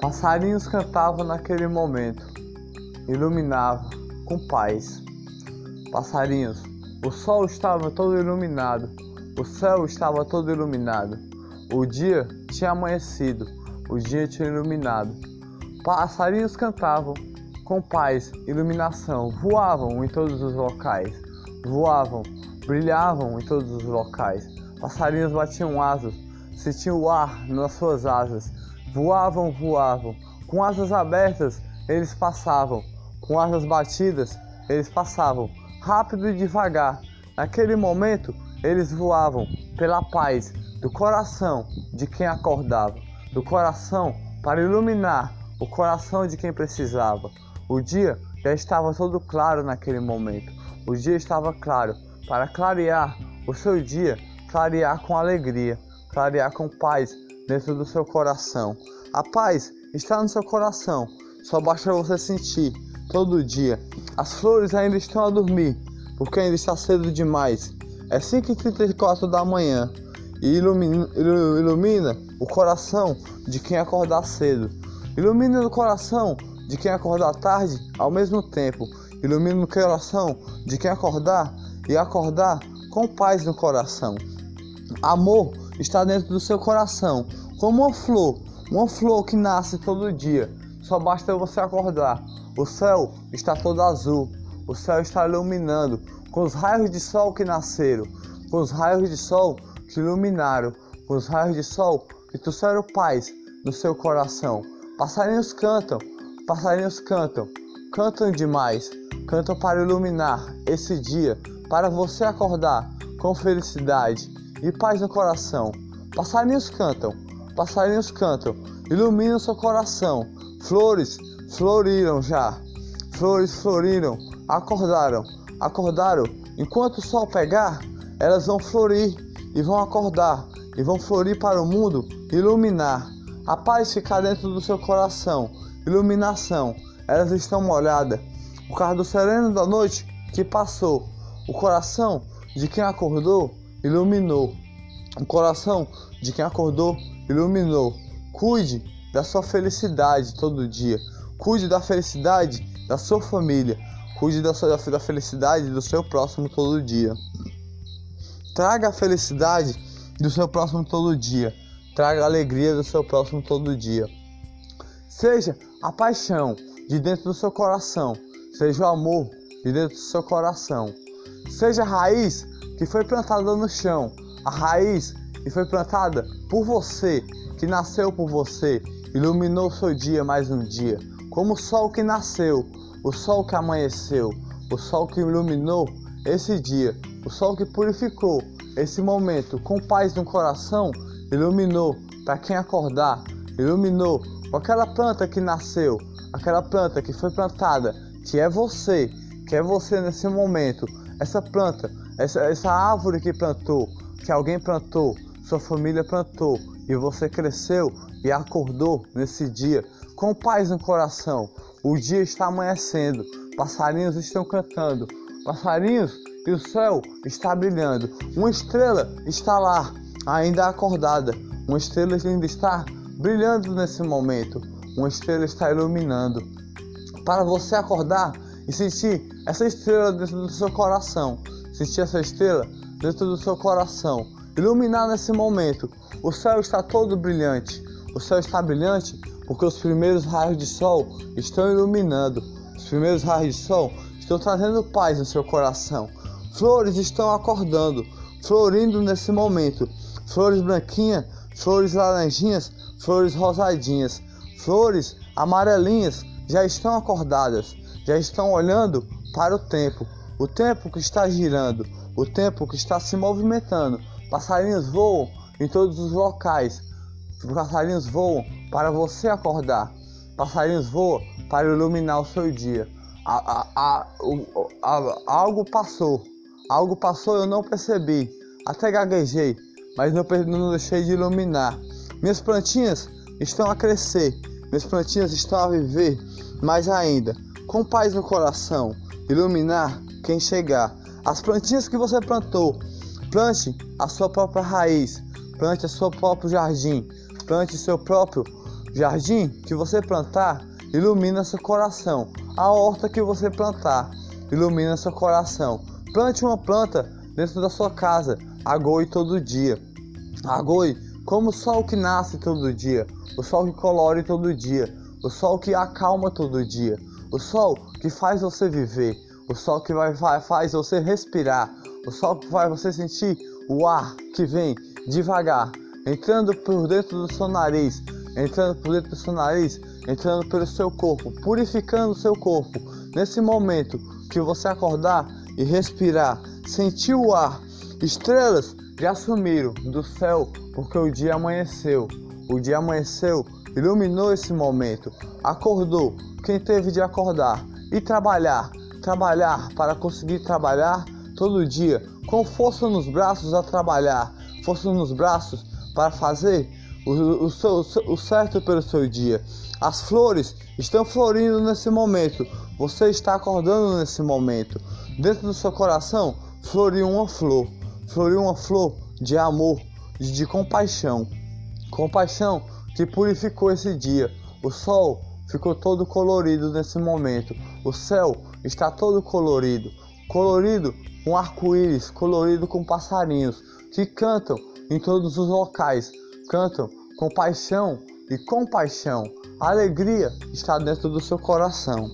Passarinhos cantavam naquele momento, iluminava com paz. Passarinhos, o sol estava todo iluminado, o céu estava todo iluminado, o dia tinha amanhecido, o dia tinha iluminado. Passarinhos cantavam com paz, iluminação, voavam em todos os locais, voavam, brilhavam em todos os locais. Passarinhos batiam asas, sentiam o ar nas suas asas, voavam, voavam, com asas abertas eles passavam, com asas batidas eles passavam, rápido e devagar. Naquele momento eles voavam pela paz do coração de quem acordava, do coração para iluminar o coração de quem precisava. O dia já estava todo claro naquele momento. O dia estava claro para clarear o seu dia, clarear com alegria, clarear com paz dentro do seu coração. A paz está no seu coração, só basta você sentir todo dia. As flores ainda estão a dormir, porque ainda está cedo demais. É 5h34 da manhã e ilumina, ilumina o coração de quem acordar cedo. Ilumina o coração de quem acordar tarde ao mesmo tempo. Ilumina o coração de quem acordar e acordar com paz no coração. Amor está dentro do seu coração, como uma flor, uma flor que nasce todo dia. Só basta você acordar. O céu está todo azul, o céu está iluminando com os raios de sol que nasceram, com os raios de sol que iluminaram, com os raios de sol que trouxeram paz no seu coração. Passarinhos cantam, passarinhos cantam, cantam demais, cantam para iluminar esse dia, para você acordar com felicidade e paz no coração. Passarinhos cantam, passarinhos cantam, iluminam seu coração. Flores floriram já, flores floriram, acordaram, acordaram. Enquanto o sol pegar, elas vão florir e vão acordar e vão florir para o mundo, iluminar. A paz ficar dentro do seu coração iluminação, elas estão molhadas. O carro sereno da noite que passou, o coração de quem acordou iluminou. O coração de quem acordou iluminou. Cuide da sua felicidade todo dia. Cuide da felicidade da sua família. Cuide da, sua, da felicidade do seu próximo todo dia. Traga a felicidade do seu próximo todo dia. Traga a alegria do seu próximo todo dia. Seja a paixão de dentro do seu coração, seja o amor de dentro do seu coração, seja a raiz que foi plantada no chão, a raiz que foi plantada por você, que nasceu por você, iluminou seu dia mais um dia, como o sol que nasceu, o sol que amanheceu, o sol que iluminou esse dia, o sol que purificou esse momento com paz no coração, iluminou para quem acordar, iluminou com aquela planta que nasceu, aquela planta que foi plantada, que é você, que é você nesse momento, essa planta, essa, essa árvore que plantou, que alguém plantou, sua família plantou e você cresceu e acordou nesse dia com paz no coração. O dia está amanhecendo, passarinhos estão cantando, passarinhos e o céu está brilhando. Uma estrela está lá, ainda acordada. Uma estrela ainda está brilhando nesse momento. Uma estrela está iluminando. Para você acordar e sentir essa estrela dentro do seu coração. Sentir essa estrela dentro do seu coração. Iluminar nesse momento. O céu está todo brilhante. O céu está brilhante porque os primeiros raios de sol estão iluminando. Os primeiros raios de sol estão trazendo paz no seu coração. Flores estão acordando, florindo nesse momento. Flores branquinhas, flores laranjinhas flores rosadinhas, flores amarelinhas já estão acordadas, já estão olhando para o tempo, o tempo que está girando, o tempo que está se movimentando. Passarinhos voam em todos os locais, passarinhos voam para você acordar, passarinhos voam para iluminar o seu dia. A, a, a, algo passou, algo passou eu não percebi, até gaguejei, mas não, não deixei de iluminar. Minhas plantinhas estão a crescer, minhas plantinhas estão a viver mais ainda, com paz no coração, iluminar quem chegar. As plantinhas que você plantou, plante a sua própria raiz, plante o seu próprio jardim, plante seu próprio, jardim que você plantar ilumina seu coração. A horta que você plantar ilumina seu coração. Plante uma planta dentro da sua casa, agoe todo dia. Agoe como o sol que nasce todo dia, o sol que colore todo dia, o sol que acalma todo dia, o sol que faz você viver, o sol que vai, vai faz você respirar, o sol que faz você sentir o ar que vem devagar, entrando por dentro do seu nariz, entrando por dentro do seu nariz, entrando pelo seu corpo, purificando o seu corpo. Nesse momento que você acordar e respirar, sentir o ar, estrelas já sumiram do céu porque o dia amanheceu. O dia amanheceu, iluminou esse momento. Acordou quem teve de acordar e trabalhar, trabalhar para conseguir trabalhar todo dia com força nos braços a trabalhar, força nos braços para fazer o, o, seu, o certo pelo seu dia. As flores estão florindo nesse momento. Você está acordando nesse momento. Dentro do seu coração floriu uma flor. Floriu uma flor de amor, de, de compaixão. Compaixão que purificou esse dia. O sol ficou todo colorido nesse momento. O céu está todo colorido. Colorido com arco-íris, colorido com passarinhos que cantam em todos os locais cantam com paixão e compaixão. A alegria está dentro do seu coração.